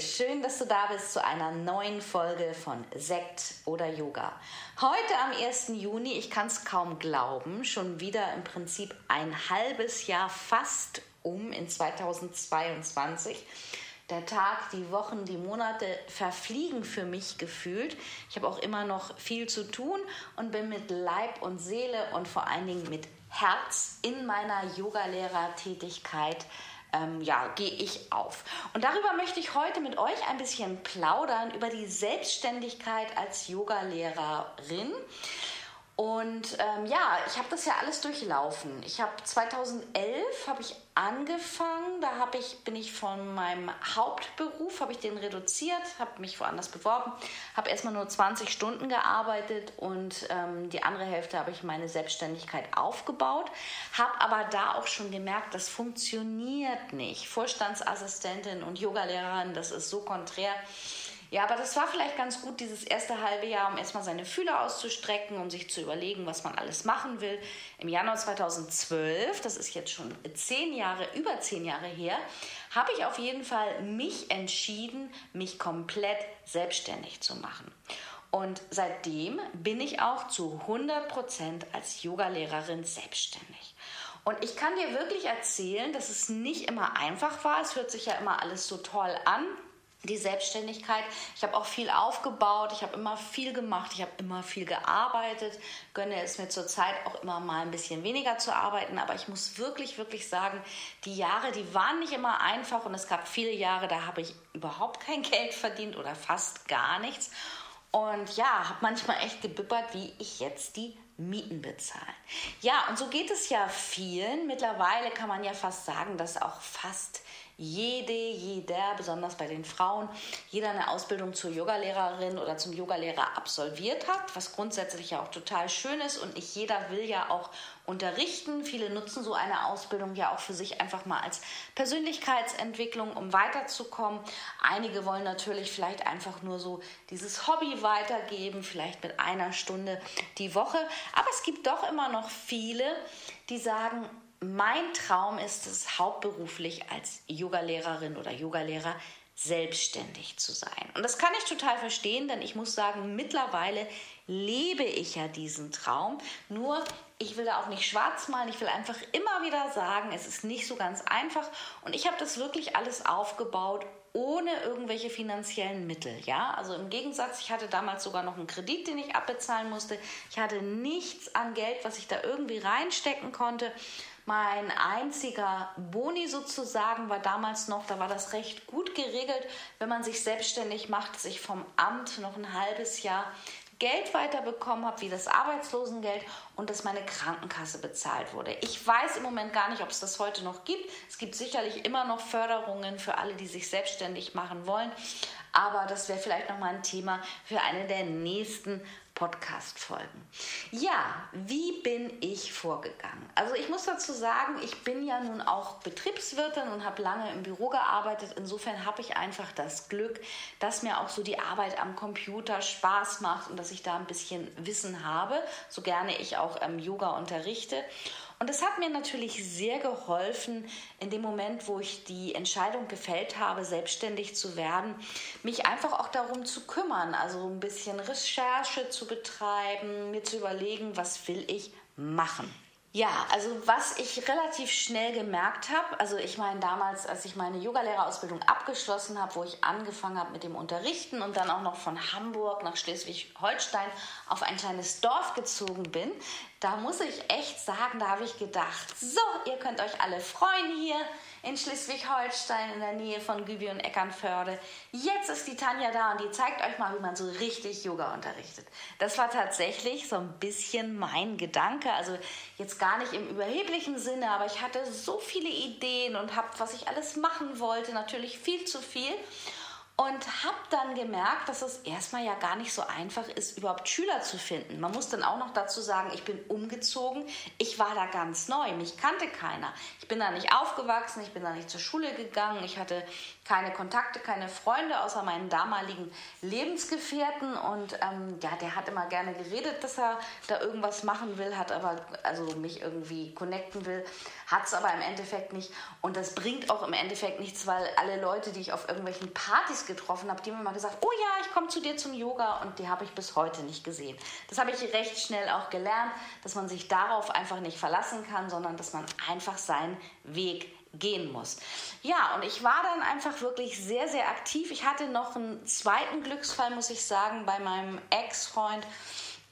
Schön, dass du da bist zu einer neuen Folge von Sekt oder Yoga. Heute am 1. Juni, ich kann es kaum glauben, schon wieder im Prinzip ein halbes Jahr fast um in 2022. Der Tag, die Wochen, die Monate verfliegen für mich gefühlt. Ich habe auch immer noch viel zu tun und bin mit Leib und Seele und vor allen Dingen mit Herz in meiner Yogalehrertätigkeit tätigkeit ähm, ja, gehe ich auf. Und darüber möchte ich heute mit euch ein bisschen plaudern über die Selbstständigkeit als Yogalehrerin. Und ähm, ja, ich habe das ja alles durchlaufen. Ich habe 2011 habe ich angefangen, da habe ich bin ich von meinem Hauptberuf habe ich den reduziert, habe mich woanders beworben, habe erstmal nur 20 Stunden gearbeitet und ähm, die andere Hälfte habe ich meine Selbstständigkeit aufgebaut, habe aber da auch schon gemerkt, das funktioniert nicht. Vorstandsassistentin und Yogalehrerin, das ist so konträr ja, aber das war vielleicht ganz gut, dieses erste halbe Jahr, um erstmal seine Fühler auszustrecken, um sich zu überlegen, was man alles machen will. Im Januar 2012, das ist jetzt schon zehn Jahre, über zehn Jahre her, habe ich auf jeden Fall mich entschieden, mich komplett selbstständig zu machen. Und seitdem bin ich auch zu 100 Prozent als Yogalehrerin selbstständig. Und ich kann dir wirklich erzählen, dass es nicht immer einfach war. Es hört sich ja immer alles so toll an die Selbstständigkeit. Ich habe auch viel aufgebaut, ich habe immer viel gemacht, ich habe immer viel gearbeitet, gönne es mir zurzeit auch immer mal ein bisschen weniger zu arbeiten, aber ich muss wirklich, wirklich sagen, die Jahre, die waren nicht immer einfach und es gab viele Jahre, da habe ich überhaupt kein Geld verdient oder fast gar nichts. Und ja, habe manchmal echt gebibbert, wie ich jetzt die Mieten bezahle. Ja, und so geht es ja vielen. Mittlerweile kann man ja fast sagen, dass auch fast jede, jeder, besonders bei den Frauen, jeder eine Ausbildung zur Yogalehrerin oder zum Yogalehrer absolviert hat, was grundsätzlich ja auch total schön ist und nicht jeder will ja auch unterrichten. Viele nutzen so eine Ausbildung ja auch für sich einfach mal als Persönlichkeitsentwicklung, um weiterzukommen. Einige wollen natürlich vielleicht einfach nur so dieses Hobby weitergeben, vielleicht mit einer Stunde die Woche. Aber es gibt doch immer noch viele, die sagen, mein Traum ist es, hauptberuflich als Yogalehrerin oder Yogalehrer selbstständig zu sein. Und das kann ich total verstehen, denn ich muss sagen, mittlerweile lebe ich ja diesen Traum. Nur, ich will da auch nicht schwarz malen, ich will einfach immer wieder sagen, es ist nicht so ganz einfach. Und ich habe das wirklich alles aufgebaut ohne irgendwelche finanziellen Mittel. Ja, also im Gegensatz, ich hatte damals sogar noch einen Kredit, den ich abbezahlen musste. Ich hatte nichts an Geld, was ich da irgendwie reinstecken konnte. Mein einziger Boni sozusagen war damals noch, da war das recht gut geregelt, wenn man sich selbstständig macht, dass ich vom Amt noch ein halbes Jahr Geld weiterbekommen habe, wie das Arbeitslosengeld und dass meine Krankenkasse bezahlt wurde. Ich weiß im Moment gar nicht, ob es das heute noch gibt. Es gibt sicherlich immer noch Förderungen für alle, die sich selbstständig machen wollen. Aber das wäre vielleicht noch mal ein Thema für eine der nächsten Podcast-Folgen. Ja, wie bin ich vorgegangen? Also ich muss dazu sagen, ich bin ja nun auch Betriebswirtin und habe lange im Büro gearbeitet. Insofern habe ich einfach das Glück, dass mir auch so die Arbeit am Computer Spaß macht und dass ich da ein bisschen Wissen habe, so gerne ich auch ähm, Yoga unterrichte. Und das hat mir natürlich sehr geholfen, in dem Moment, wo ich die Entscheidung gefällt habe, selbstständig zu werden, mich einfach auch darum zu kümmern, also ein bisschen Recherche zu betreiben, mir zu überlegen, was will ich machen. Ja, also was ich relativ schnell gemerkt habe, also ich meine damals, als ich meine Yogalehrerausbildung abgeschlossen habe, wo ich angefangen habe mit dem Unterrichten und dann auch noch von Hamburg nach Schleswig-Holstein auf ein kleines Dorf gezogen bin, da muss ich echt sagen, da habe ich gedacht, so, ihr könnt euch alle freuen hier in Schleswig-Holstein in der Nähe von Gübi und Eckernförde. Jetzt ist die Tanja da und die zeigt euch mal, wie man so richtig Yoga unterrichtet. Das war tatsächlich so ein bisschen mein Gedanke, also jetzt gar nicht im überheblichen Sinne, aber ich hatte so viele Ideen und habe, was ich alles machen wollte, natürlich viel zu viel und habe dann gemerkt, dass es erstmal ja gar nicht so einfach ist, überhaupt Schüler zu finden. Man muss dann auch noch dazu sagen, ich bin umgezogen, ich war da ganz neu, mich kannte keiner. Ich bin da nicht aufgewachsen, ich bin da nicht zur Schule gegangen, ich hatte keine Kontakte, keine Freunde, außer meinen damaligen Lebensgefährten. Und ähm, ja, der hat immer gerne geredet, dass er da irgendwas machen will, hat aber, also mich irgendwie connecten will, hat es aber im Endeffekt nicht. Und das bringt auch im Endeffekt nichts, weil alle Leute, die ich auf irgendwelchen Partys getroffen habe, die haben immer gesagt, oh ja, ich komme zu dir zum Yoga und die habe ich bis heute nicht gesehen. Das habe ich recht schnell auch gelernt, dass man sich darauf einfach nicht verlassen kann, sondern dass man einfach seinen Weg gehen muss. Ja, und ich war dann einfach wirklich sehr, sehr aktiv. Ich hatte noch einen zweiten Glücksfall, muss ich sagen, bei meinem Ex-Freund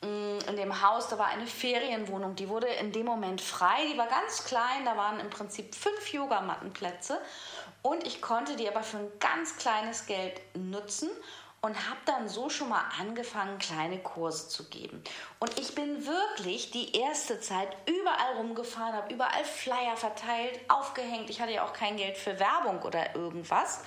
in dem Haus, da war eine Ferienwohnung, die wurde in dem Moment frei, die war ganz klein, da waren im Prinzip fünf Yogamattenplätze und ich konnte die aber für ein ganz kleines Geld nutzen und habe dann so schon mal angefangen, kleine Kurse zu geben. Und ich bin wirklich die erste Zeit überall rumgefahren, habe überall Flyer verteilt, aufgehängt. Ich hatte ja auch kein Geld für Werbung oder irgendwas.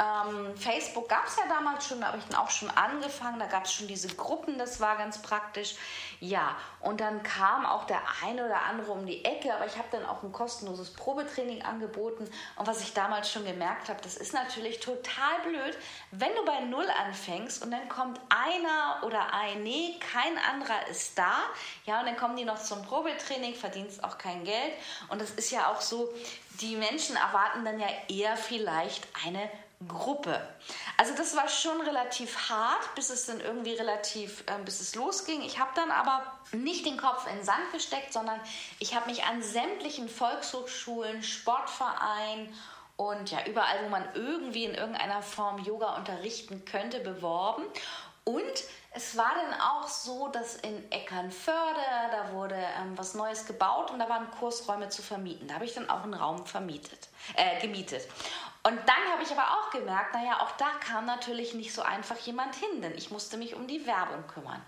Ähm, Facebook gab es ja damals schon, da habe ich dann auch schon angefangen. Da gab es schon diese Gruppen, das war ganz praktisch. Ja, und dann kam auch der eine oder andere um die Ecke, aber ich habe dann auch ein kostenloses Probetraining angeboten. Und was ich damals schon gemerkt habe, das ist natürlich total blöd, wenn du bei Null anfängst und dann kommt einer oder ein, nee, kein anderer ist da. Ja, und dann kommen die noch zum Probetraining, verdienst auch kein Geld. Und das ist ja auch so, die Menschen erwarten dann ja eher vielleicht eine Gruppe. Also das war schon relativ hart, bis es dann irgendwie relativ, äh, bis es losging. Ich habe dann aber nicht den Kopf in den Sand gesteckt, sondern ich habe mich an sämtlichen Volkshochschulen, Sportvereinen und ja überall, wo man irgendwie in irgendeiner Form Yoga unterrichten könnte, beworben. Und es war dann auch so, dass in Eckernförde, da wurde ähm, was Neues gebaut und da waren Kursräume zu vermieten. Da habe ich dann auch einen Raum vermietet, äh, gemietet. Und dann habe ich aber auch gemerkt, naja, auch da kam natürlich nicht so einfach jemand hin, denn ich musste mich um die Werbung kümmern.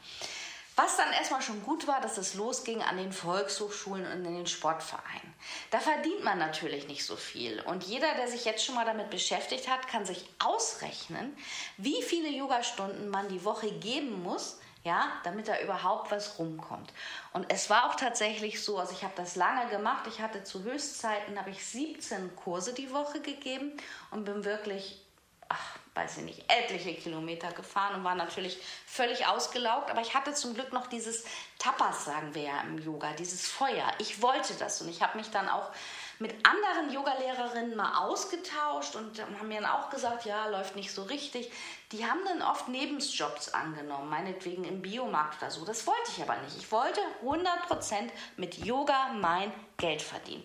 Was dann erstmal schon gut war, dass es losging an den Volkshochschulen und in den Sportvereinen. Da verdient man natürlich nicht so viel. Und jeder, der sich jetzt schon mal damit beschäftigt hat, kann sich ausrechnen, wie viele Yogastunden man die Woche geben muss, ja, damit da überhaupt was rumkommt. Und es war auch tatsächlich so, also ich habe das lange gemacht. Ich hatte zu Höchstzeiten habe ich 17 Kurse die Woche gegeben und bin wirklich ach, weiß ich nicht, etliche Kilometer gefahren und war natürlich völlig ausgelaugt. Aber ich hatte zum Glück noch dieses Tapas, sagen wir ja im Yoga, dieses Feuer. Ich wollte das und ich habe mich dann auch mit anderen Yogalehrerinnen mal ausgetauscht und haben mir dann auch gesagt, ja, läuft nicht so richtig. Die haben dann oft Nebenjobs angenommen, meinetwegen im Biomarkt oder so. Das wollte ich aber nicht. Ich wollte 100% mit Yoga mein Geld verdienen.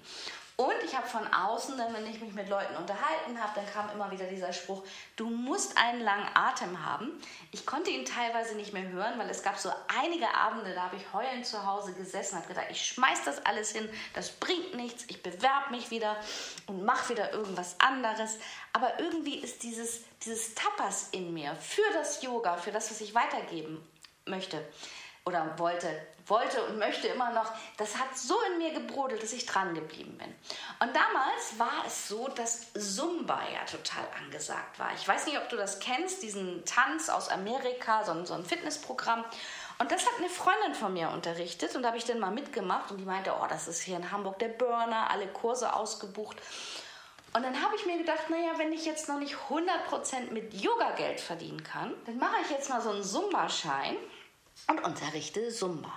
Und ich habe von außen, wenn ich mich mit Leuten unterhalten habe, dann kam immer wieder dieser Spruch, du musst einen langen Atem haben. Ich konnte ihn teilweise nicht mehr hören, weil es gab so einige Abende, da habe ich heulend zu Hause gesessen, habe gedacht, ich schmeiß das alles hin, das bringt nichts, ich bewerbe mich wieder und mache wieder irgendwas anderes. Aber irgendwie ist dieses, dieses Tapas in mir für das Yoga, für das, was ich weitergeben möchte oder wollte, wollte und möchte immer noch, das hat so in mir gebrodelt, dass ich dran geblieben bin. Und damals war es so, dass Zumba ja total angesagt war. Ich weiß nicht, ob du das kennst, diesen Tanz aus Amerika, so ein, so ein Fitnessprogramm. Und das hat eine Freundin von mir unterrichtet und da habe ich dann mal mitgemacht und die meinte, oh, das ist hier in Hamburg der Burner, alle Kurse ausgebucht. Und dann habe ich mir gedacht, naja, wenn ich jetzt noch nicht 100% mit Yoga Geld verdienen kann, dann mache ich jetzt mal so einen Zumba-Schein und unterrichte Zumba.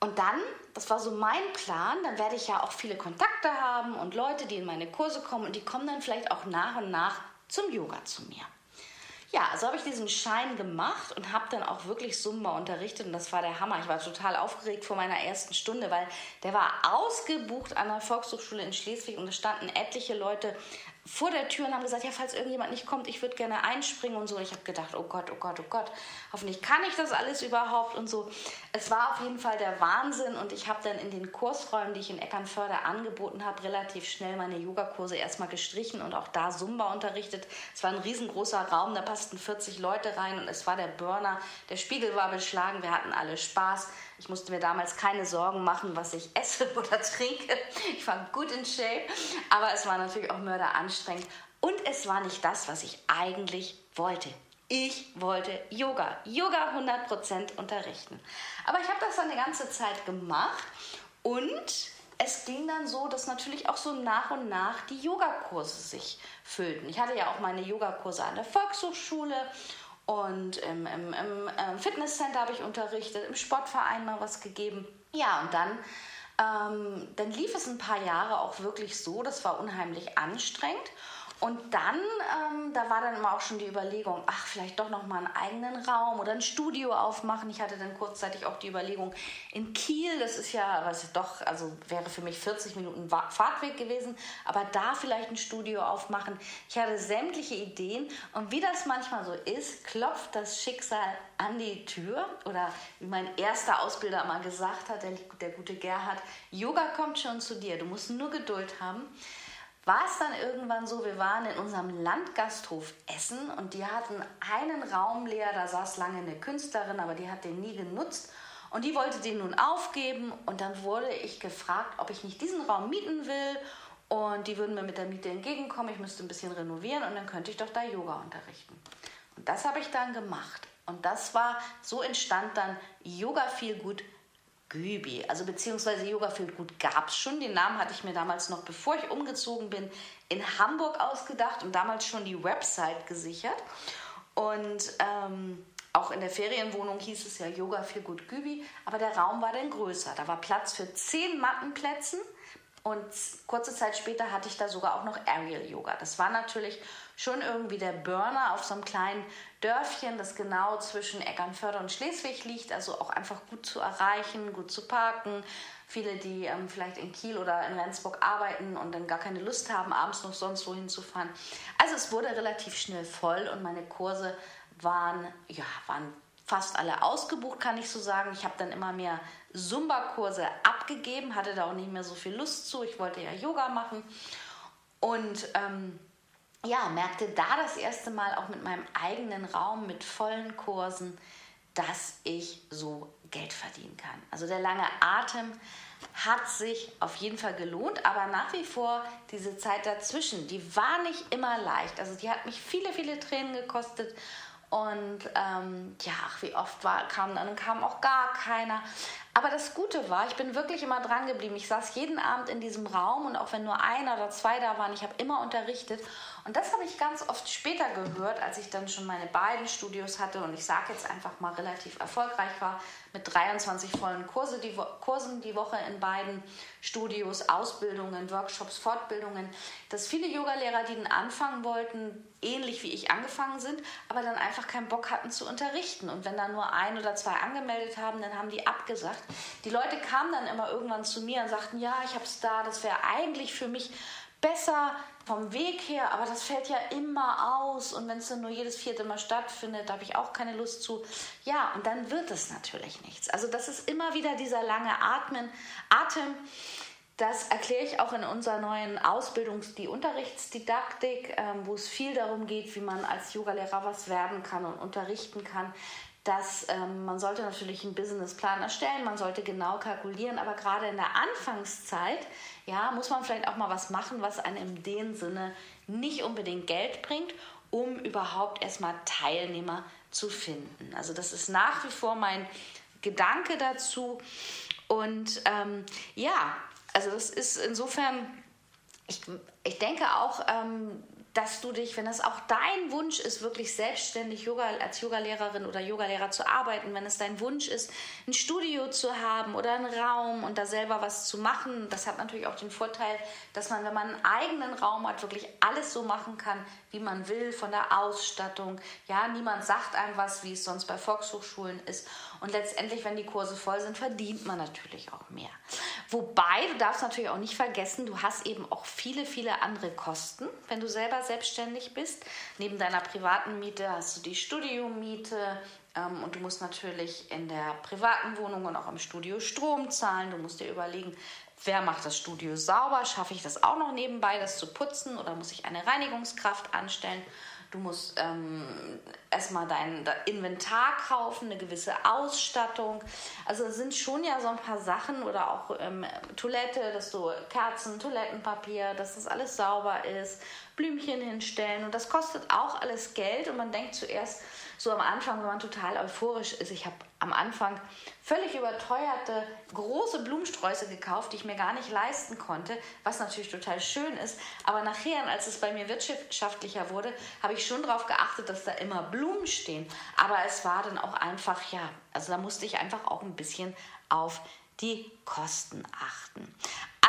Und dann, das war so mein Plan, dann werde ich ja auch viele Kontakte haben und Leute, die in meine Kurse kommen und die kommen dann vielleicht auch nach und nach zum Yoga zu mir. Ja, also habe ich diesen Schein gemacht und habe dann auch wirklich Zumba unterrichtet und das war der Hammer. Ich war total aufgeregt vor meiner ersten Stunde, weil der war ausgebucht an der Volkshochschule in Schleswig und es standen etliche Leute vor der Tür und haben gesagt, ja, falls irgendjemand nicht kommt, ich würde gerne einspringen und so. Ich habe gedacht, oh Gott, oh Gott, oh Gott, hoffentlich kann ich das alles überhaupt und so. Es war auf jeden Fall der Wahnsinn und ich habe dann in den Kursräumen, die ich in Eckernförde angeboten habe, relativ schnell meine Yogakurse erstmal gestrichen und auch da Zumba unterrichtet. Es war ein riesengroßer Raum, da passten 40 Leute rein und es war der Burner. Der Spiegel war beschlagen, wir hatten alle Spaß. Ich musste mir damals keine Sorgen machen, was ich esse oder trinke. Ich war gut in Shape, aber es war natürlich auch mörderanstrengend. Und es war nicht das, was ich eigentlich wollte. Ich wollte Yoga, Yoga 100% unterrichten. Aber ich habe das dann eine ganze Zeit gemacht und es ging dann so, dass natürlich auch so nach und nach die Yogakurse sich füllten. Ich hatte ja auch meine Yogakurse an der Volkshochschule und im, im, im ähm, Fitnesscenter habe ich unterrichtet, im Sportverein mal was gegeben. Ja, und dann, ähm, dann lief es ein paar Jahre auch wirklich so, das war unheimlich anstrengend. Und dann, ähm, da war dann immer auch schon die Überlegung, ach, vielleicht doch noch mal einen eigenen Raum oder ein Studio aufmachen. Ich hatte dann kurzzeitig auch die Überlegung in Kiel, das ist ja, was doch, also wäre für mich 40 Minuten Fahrtweg gewesen, aber da vielleicht ein Studio aufmachen. Ich hatte sämtliche Ideen und wie das manchmal so ist, klopft das Schicksal an die Tür oder wie mein erster Ausbilder mal gesagt hat, der, der gute Gerhard, Yoga kommt schon zu dir, du musst nur Geduld haben war es dann irgendwann so, wir waren in unserem Landgasthof Essen und die hatten einen Raum leer, da saß lange eine Künstlerin, aber die hat den nie genutzt. Und die wollte den nun aufgeben und dann wurde ich gefragt, ob ich nicht diesen Raum mieten will. Und die würden mir mit der Miete entgegenkommen, ich müsste ein bisschen renovieren und dann könnte ich doch da Yoga unterrichten. Und das habe ich dann gemacht. Und das war, so entstand dann Yoga viel gut Gübi, also beziehungsweise Yoga Feel Gut gab es schon. Den Namen hatte ich mir damals noch, bevor ich umgezogen bin, in Hamburg ausgedacht und damals schon die Website gesichert. Und ähm, auch in der Ferienwohnung hieß es ja Yoga Feel Gut Gübi, aber der Raum war dann größer. Da war Platz für zehn Mattenplätzen und kurze Zeit später hatte ich da sogar auch noch Aerial Yoga. Das war natürlich schon irgendwie der Burner auf so einem kleinen Dörfchen, das genau zwischen Eckernförde und Schleswig liegt, also auch einfach gut zu erreichen, gut zu parken. Viele, die ähm, vielleicht in Kiel oder in Rendsburg arbeiten und dann gar keine Lust haben, abends noch sonst wohin zu fahren. Also es wurde relativ schnell voll und meine Kurse waren, ja, waren fast alle ausgebucht, kann ich so sagen. Ich habe dann immer mehr Zumba-Kurse abgegeben, hatte da auch nicht mehr so viel Lust zu. Ich wollte ja Yoga machen und ähm, ja, merkte da das erste Mal auch mit meinem eigenen Raum, mit vollen Kursen, dass ich so Geld verdienen kann. Also der lange Atem hat sich auf jeden Fall gelohnt, aber nach wie vor diese Zeit dazwischen, die war nicht immer leicht. Also die hat mich viele, viele Tränen gekostet und ähm, ja, wie oft war, kam dann kam auch gar keiner. Aber das Gute war, ich bin wirklich immer dran geblieben. Ich saß jeden Abend in diesem Raum und auch wenn nur einer oder zwei da waren, ich habe immer unterrichtet. Und das habe ich ganz oft später gehört, als ich dann schon meine beiden Studios hatte und ich sage jetzt einfach mal relativ erfolgreich war mit 23 vollen Kurse die Kursen die Woche in beiden Studios, Ausbildungen, Workshops, Fortbildungen, dass viele Yogalehrer, die dann anfangen wollten, ähnlich wie ich angefangen sind, aber dann einfach keinen Bock hatten zu unterrichten. Und wenn da nur ein oder zwei angemeldet haben, dann haben die abgesagt. Die Leute kamen dann immer irgendwann zu mir und sagten, ja, ich habe es da, das wäre eigentlich für mich besser vom Weg her, aber das fällt ja immer aus und wenn es dann nur jedes vierte Mal stattfindet, habe ich auch keine Lust zu. Ja, und dann wird es natürlich nichts. Also das ist immer wieder dieser lange Atmen, Atem. Das erkläre ich auch in unserer neuen Ausbildung, die Unterrichtsdidaktik, ähm, wo es viel darum geht, wie man als Yogalehrer was werden kann und unterrichten kann dass ähm, man sollte natürlich einen Businessplan erstellen, man sollte genau kalkulieren, aber gerade in der Anfangszeit, ja, muss man vielleicht auch mal was machen, was einem in dem Sinne nicht unbedingt Geld bringt, um überhaupt erstmal Teilnehmer zu finden. Also das ist nach wie vor mein Gedanke dazu und ähm, ja, also das ist insofern, ich, ich denke auch, ähm, dass du dich, wenn es auch dein Wunsch ist, wirklich selbstständig Yoga, als Yogalehrerin oder Yogalehrer zu arbeiten, wenn es dein Wunsch ist, ein Studio zu haben oder einen Raum und da selber was zu machen, das hat natürlich auch den Vorteil, dass man, wenn man einen eigenen Raum hat, wirklich alles so machen kann, wie man will, von der Ausstattung. Ja, niemand sagt einem was, wie es sonst bei Volkshochschulen ist. Und letztendlich, wenn die Kurse voll sind, verdient man natürlich auch mehr. Wobei, du darfst natürlich auch nicht vergessen, du hast eben auch viele, viele andere Kosten, wenn du selber selbstständig bist. Neben deiner privaten Miete hast du die Studiomiete, ähm, und du musst natürlich in der privaten Wohnung und auch im Studio Strom zahlen. Du musst dir überlegen, wer macht das Studio sauber? Schaffe ich das auch noch nebenbei, das zu putzen oder muss ich eine Reinigungskraft anstellen? Du musst ähm, erstmal dein Inventar kaufen, eine gewisse Ausstattung. Also es sind schon ja so ein paar Sachen oder auch ähm, Toilette, dass du Kerzen, Toilettenpapier, dass das alles sauber ist, Blümchen hinstellen und das kostet auch alles Geld und man denkt zuerst, so am Anfang, wenn man total euphorisch ist. Ich habe am Anfang völlig überteuerte große Blumensträuße gekauft, die ich mir gar nicht leisten konnte, was natürlich total schön ist. Aber nachher, als es bei mir wirtschaftlicher wurde, habe ich schon darauf geachtet, dass da immer Blumen stehen. Aber es war dann auch einfach, ja, also da musste ich einfach auch ein bisschen auf die Kosten achten.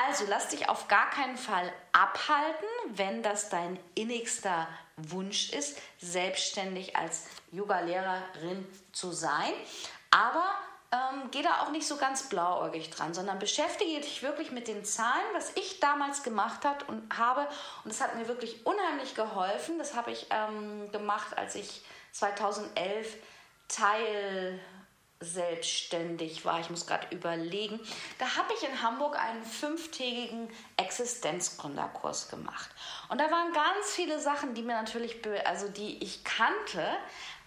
Also lass dich auf gar keinen Fall abhalten, wenn das dein innigster Wunsch ist, selbstständig als Yoga-Lehrerin zu sein. Aber ähm, geh da auch nicht so ganz blauäugig dran, sondern beschäftige dich wirklich mit den Zahlen, was ich damals gemacht hat und habe. Und das hat mir wirklich unheimlich geholfen. Das habe ich ähm, gemacht, als ich 2011 Teil selbstständig war. Ich muss gerade überlegen. Da habe ich in Hamburg einen fünftägigen Existenzgründerkurs gemacht. Und da waren ganz viele Sachen, die mir natürlich, also die ich kannte.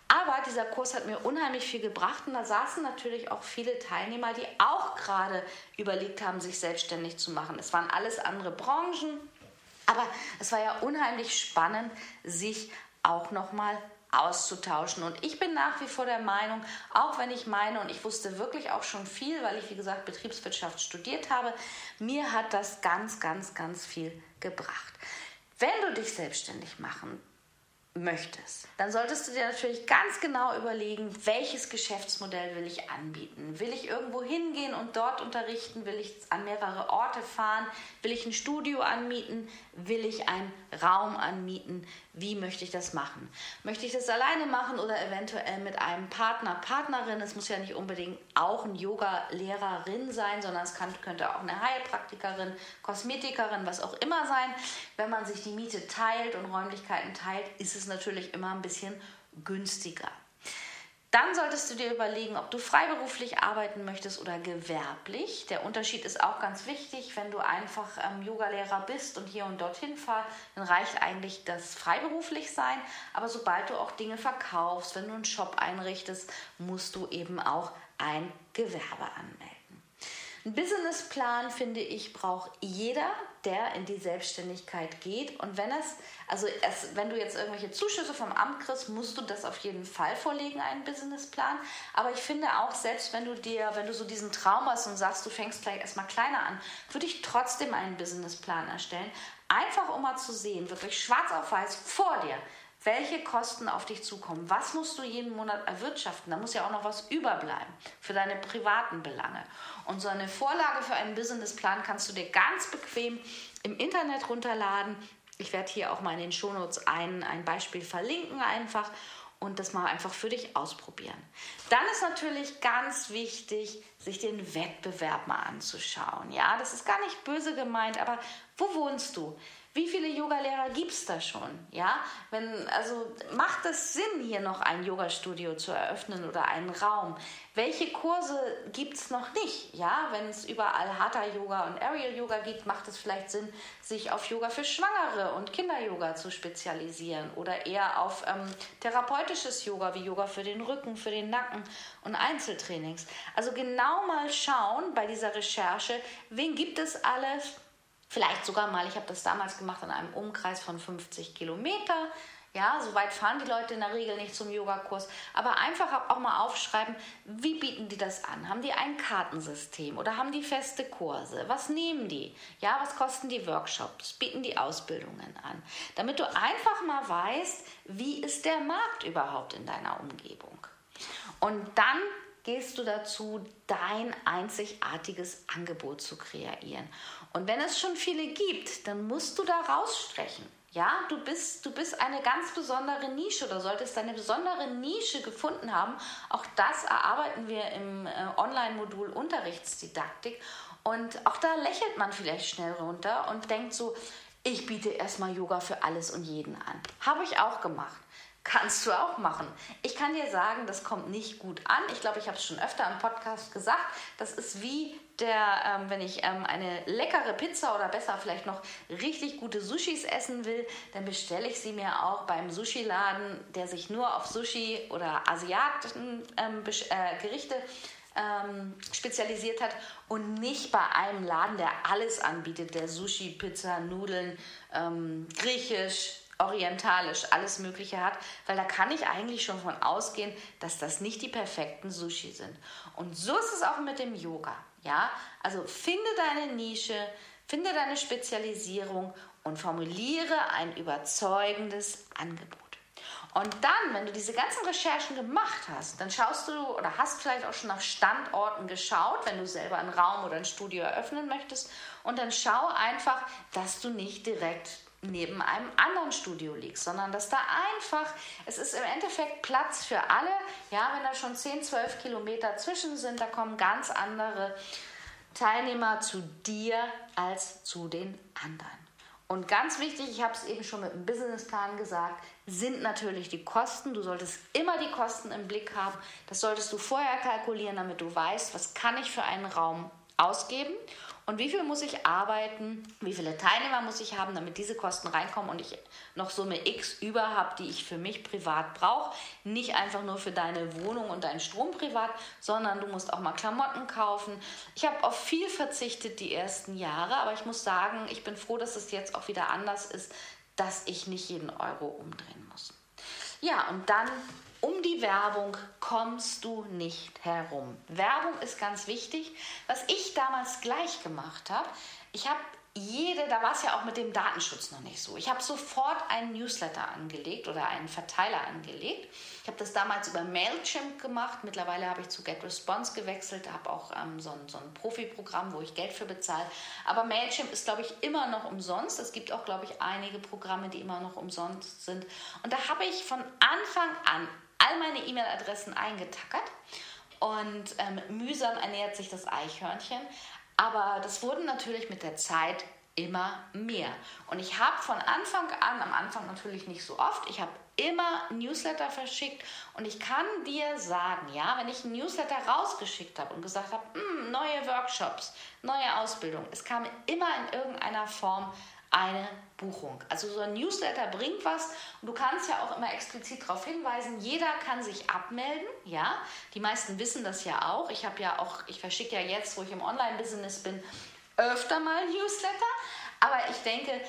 Aber dieser Kurs hat mir unheimlich viel gebracht und da saßen natürlich auch viele Teilnehmer, die auch gerade überlegt haben, sich selbstständig zu machen. Es waren alles andere Branchen, aber es war ja unheimlich spannend, sich auch nochmal auszutauschen. Und ich bin nach wie vor der Meinung, auch wenn ich meine, und ich wusste wirklich auch schon viel, weil ich, wie gesagt, Betriebswirtschaft studiert habe, mir hat das ganz, ganz, ganz viel gebracht. Wenn du dich selbstständig machen möchtest, dann solltest du dir natürlich ganz genau überlegen, welches Geschäftsmodell will ich anbieten. Will ich irgendwo hingehen und dort unterrichten? Will ich an mehrere Orte fahren? Will ich ein Studio anmieten? Will ich einen Raum anmieten? Wie möchte ich das machen? Möchte ich das alleine machen oder eventuell mit einem Partner, Partnerin? Es muss ja nicht unbedingt auch ein Yoga-Lehrerin sein, sondern es kann, könnte auch eine Heilpraktikerin, Kosmetikerin, was auch immer sein. Wenn man sich die Miete teilt und Räumlichkeiten teilt, ist es natürlich immer ein bisschen günstiger. Dann solltest du dir überlegen, ob du freiberuflich arbeiten möchtest oder gewerblich. Der Unterschied ist auch ganz wichtig. Wenn du einfach ähm, Yogalehrer bist und hier und dorthin fahrst, dann reicht eigentlich das freiberuflich sein. Aber sobald du auch Dinge verkaufst, wenn du einen Shop einrichtest, musst du eben auch ein Gewerbe anmelden. Ein Businessplan, finde ich, braucht jeder, der in die Selbstständigkeit geht. Und wenn es, also es, wenn du jetzt irgendwelche Zuschüsse vom Amt kriegst, musst du das auf jeden Fall vorlegen, einen Businessplan. Aber ich finde auch, selbst wenn du dir, wenn du so diesen Traum hast und sagst, du fängst gleich erstmal kleiner an, würde ich trotzdem einen Businessplan erstellen. Einfach um mal zu sehen, wirklich schwarz auf weiß vor dir, welche Kosten auf dich zukommen. Was musst du jeden Monat erwirtschaften? Da muss ja auch noch was überbleiben für deine privaten Belange. Und so eine Vorlage für einen Businessplan kannst du dir ganz bequem im Internet runterladen. Ich werde hier auch mal in den Shownotes ein, ein Beispiel verlinken einfach und das mal einfach für dich ausprobieren. Dann ist natürlich ganz wichtig, sich den Wettbewerb mal anzuschauen. Ja, das ist gar nicht böse gemeint, aber wo wohnst du? Wie viele Yogalehrer gibt es da schon? Ja, wenn, also macht es Sinn, hier noch ein Yogastudio zu eröffnen oder einen Raum? Welche Kurse gibt es noch nicht? Ja, wenn es überall Hatha Yoga und Aerial Yoga gibt, macht es vielleicht Sinn, sich auf Yoga für Schwangere und Kinder-Yoga zu spezialisieren oder eher auf ähm, therapeutisches Yoga wie Yoga für den Rücken, für den Nacken und Einzeltrainings. Also genau mal schauen bei dieser Recherche, wen gibt es alles? Vielleicht sogar mal, ich habe das damals gemacht in einem Umkreis von 50 Kilometer. Ja, so weit fahren die Leute in der Regel nicht zum Yogakurs. Aber einfach auch mal aufschreiben, wie bieten die das an? Haben die ein Kartensystem oder haben die feste Kurse? Was nehmen die? Ja, was kosten die Workshops? Bieten die Ausbildungen an? Damit du einfach mal weißt, wie ist der Markt überhaupt in deiner Umgebung? Und dann gehst du dazu, dein einzigartiges Angebot zu kreieren. Und wenn es schon viele gibt, dann musst du da rausstrechen. Ja, du bist, du bist eine ganz besondere Nische oder solltest deine besondere Nische gefunden haben. Auch das erarbeiten wir im äh, Online-Modul Unterrichtsdidaktik. Und auch da lächelt man vielleicht schnell runter und denkt so, ich biete erstmal Yoga für alles und jeden an. Habe ich auch gemacht. Kannst du auch machen. Ich kann dir sagen, das kommt nicht gut an. Ich glaube, ich habe es schon öfter im Podcast gesagt. Das ist wie der, ähm, wenn ich ähm, eine leckere Pizza oder besser vielleicht noch richtig gute Sushis essen will, dann bestelle ich sie mir auch beim Sushi-Laden, der sich nur auf Sushi oder asiatischen ähm, äh, Gerichte ähm, spezialisiert hat und nicht bei einem Laden, der alles anbietet, der Sushi, Pizza, Nudeln, ähm, Griechisch, orientalisch, alles Mögliche hat, weil da kann ich eigentlich schon von ausgehen, dass das nicht die perfekten Sushi sind. Und so ist es auch mit dem Yoga. Ja, also finde deine Nische, finde deine Spezialisierung und formuliere ein überzeugendes Angebot. Und dann, wenn du diese ganzen Recherchen gemacht hast, dann schaust du oder hast vielleicht auch schon nach Standorten geschaut, wenn du selber einen Raum oder ein Studio eröffnen möchtest. Und dann schau einfach, dass du nicht direkt neben einem anderen Studio liegst, sondern dass da einfach, es ist im Endeffekt Platz für alle. Ja, wenn da schon 10, 12 Kilometer zwischen sind, da kommen ganz andere Teilnehmer zu dir als zu den anderen. Und ganz wichtig, ich habe es eben schon mit dem Businessplan gesagt, sind natürlich die Kosten. Du solltest immer die Kosten im Blick haben. Das solltest du vorher kalkulieren, damit du weißt, was kann ich für einen Raum ausgeben und wie viel muss ich arbeiten, wie viele Teilnehmer muss ich haben, damit diese Kosten reinkommen und ich noch Summe X über habe, die ich für mich privat brauche. Nicht einfach nur für deine Wohnung und deinen Strom privat, sondern du musst auch mal Klamotten kaufen. Ich habe auf viel verzichtet die ersten Jahre, aber ich muss sagen, ich bin froh, dass es jetzt auch wieder anders ist, dass ich nicht jeden Euro umdrehen muss. Ja, und dann um die Werbung kommst du nicht herum. Werbung ist ganz wichtig. Was ich damals gleich gemacht habe, ich habe jede, da war es ja auch mit dem Datenschutz noch nicht so. Ich habe sofort einen Newsletter angelegt oder einen Verteiler angelegt. Ich habe das damals über Mailchimp gemacht. Mittlerweile habe ich zu GetResponse gewechselt, habe auch ähm, so, ein, so ein Profi-Programm, wo ich Geld für bezahle. Aber Mailchimp ist, glaube ich, immer noch umsonst. Es gibt auch, glaube ich, einige Programme, die immer noch umsonst sind. Und da habe ich von Anfang an all meine E-Mail-Adressen eingetackert und ähm, mühsam ernährt sich das Eichhörnchen. Aber das wurden natürlich mit der Zeit immer mehr. Und ich habe von Anfang an, am Anfang natürlich nicht so oft, ich habe immer Newsletter verschickt und ich kann dir sagen, ja, wenn ich einen Newsletter rausgeschickt habe und gesagt habe, hm, neue Workshops, neue Ausbildung, es kam immer in irgendeiner Form eine Buchung. Also so ein Newsletter bringt was und du kannst ja auch immer explizit darauf hinweisen, jeder kann sich abmelden, ja. Die meisten wissen das ja auch. Ich habe ja auch, ich verschicke ja jetzt, wo ich im Online-Business bin, öfter mal Newsletter. Aber ich denke,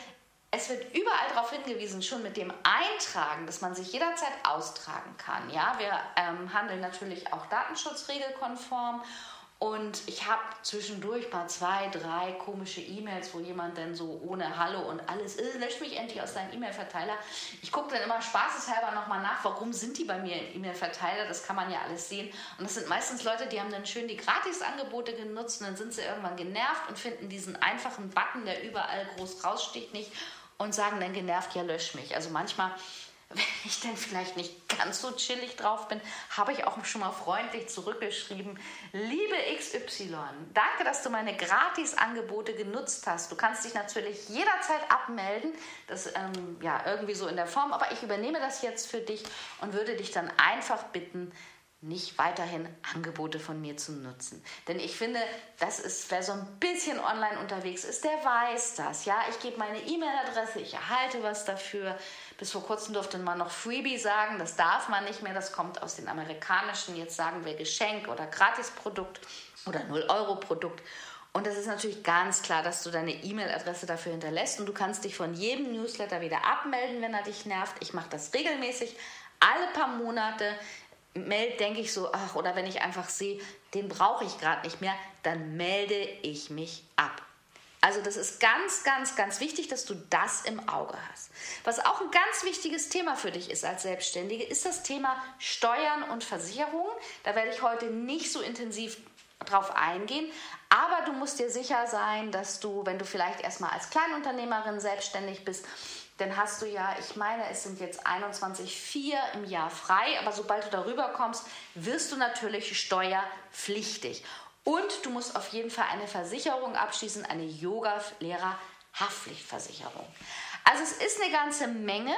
es wird überall darauf hingewiesen, schon mit dem Eintragen, dass man sich jederzeit austragen kann. Ja, wir ähm, handeln natürlich auch datenschutzregelkonform und ich habe zwischendurch mal zwei, drei komische E-Mails, wo jemand dann so ohne Hallo und alles, äh, löscht mich endlich aus deinem E-Mail-Verteiler. Ich gucke dann immer spaßeshalber nochmal nach, warum sind die bei mir im E-Mail-Verteiler? Das kann man ja alles sehen. Und das sind meistens Leute, die haben dann schön die Gratis-Angebote genutzt und dann sind sie irgendwann genervt und finden diesen einfachen Button, der überall groß raussticht, nicht und sagen dann genervt, ja, lösch mich. Also manchmal wenn ich denn vielleicht nicht ganz so chillig drauf bin, habe ich auch schon mal freundlich zurückgeschrieben. Liebe XY, danke, dass du meine Gratis-Angebote genutzt hast. Du kannst dich natürlich jederzeit abmelden. Das ähm, ja irgendwie so in der Form, aber ich übernehme das jetzt für dich und würde dich dann einfach bitten, nicht weiterhin Angebote von mir zu nutzen. Denn ich finde, das ist, wer so ein bisschen online unterwegs ist, der weiß das. Ja, ich gebe meine E-Mail-Adresse, ich erhalte was dafür. Bis vor kurzem durfte man noch Freebie sagen, das darf man nicht mehr, das kommt aus den amerikanischen, jetzt sagen wir Geschenk oder Gratisprodukt oder 0-Euro-Produkt. Und das ist natürlich ganz klar, dass du deine E-Mail-Adresse dafür hinterlässt und du kannst dich von jedem Newsletter wieder abmelden, wenn er dich nervt. Ich mache das regelmäßig, alle paar Monate. Meld, denke ich so, ach, oder wenn ich einfach sehe, den brauche ich gerade nicht mehr, dann melde ich mich ab. Also das ist ganz, ganz, ganz wichtig, dass du das im Auge hast. Was auch ein ganz wichtiges Thema für dich ist als Selbstständige, ist das Thema Steuern und Versicherungen. Da werde ich heute nicht so intensiv drauf eingehen, aber du musst dir sicher sein, dass du, wenn du vielleicht erstmal als Kleinunternehmerin selbstständig bist, dann hast du ja, ich meine, es sind jetzt 21,4 im Jahr frei, aber sobald du darüber kommst, wirst du natürlich steuerpflichtig. Und du musst auf jeden Fall eine Versicherung abschließen, eine Yoga-Lehrer-Haftpflichtversicherung. Also es ist eine ganze Menge.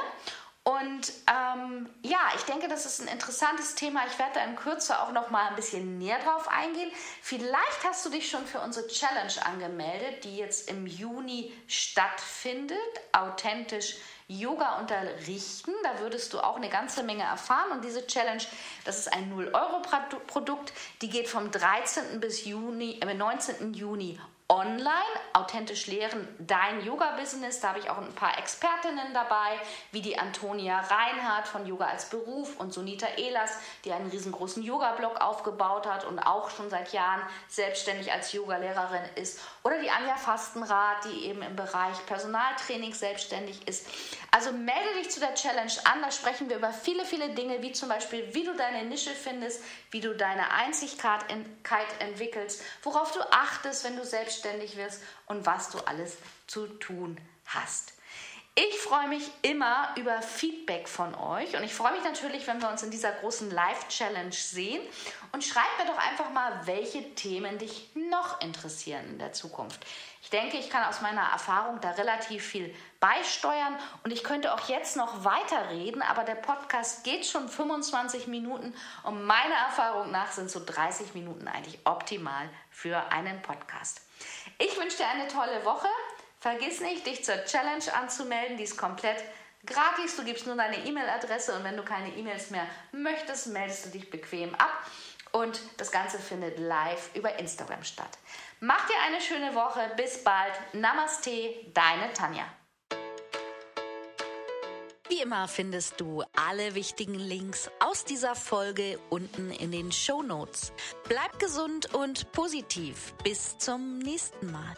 Und ähm, ja, ich denke, das ist ein interessantes Thema. Ich werde da in Kürze auch noch mal ein bisschen näher drauf eingehen. Vielleicht hast du dich schon für unsere Challenge angemeldet, die jetzt im Juni stattfindet. Authentisch Yoga unterrichten. Da würdest du auch eine ganze Menge erfahren. Und diese Challenge, das ist ein 0-Euro-Produkt, die geht vom 13. bis Juni, äh, 19. Juni online, authentisch lehren, dein Yoga-Business. Da habe ich auch ein paar Expertinnen dabei, wie die Antonia Reinhardt von Yoga als Beruf und Sunita Ehlers, die einen riesengroßen Yoga-Blog aufgebaut hat und auch schon seit Jahren selbstständig als Yoga-Lehrerin ist. Oder die Anja Fastenrath, die eben im Bereich Personaltraining selbstständig ist. Also melde dich zu der Challenge an. Da sprechen wir über viele, viele Dinge, wie zum Beispiel, wie du deine Nische findest, wie du deine Einzigkeit entwickelst, worauf du achtest, wenn du selbstständig wirst und was du alles zu tun hast. Ich freue mich immer über Feedback von euch und ich freue mich natürlich, wenn wir uns in dieser großen Live-Challenge sehen. Und schreib mir doch einfach mal, welche Themen dich noch interessieren in der Zukunft. Ich denke, ich kann aus meiner Erfahrung da relativ viel beisteuern und ich könnte auch jetzt noch weiterreden, aber der Podcast geht schon 25 Minuten und meiner Erfahrung nach sind so 30 Minuten eigentlich optimal für einen Podcast. Ich wünsche dir eine tolle Woche. Vergiss nicht, dich zur Challenge anzumelden. Die ist komplett gratis. Du gibst nur deine E-Mail-Adresse und wenn du keine E-Mails mehr möchtest, meldest du dich bequem ab. Und das Ganze findet live über Instagram statt. Mach dir eine schöne Woche. Bis bald. Namaste, deine Tanja. Wie immer findest du alle wichtigen Links aus dieser Folge unten in den Show Notes. Bleib gesund und positiv. Bis zum nächsten Mal.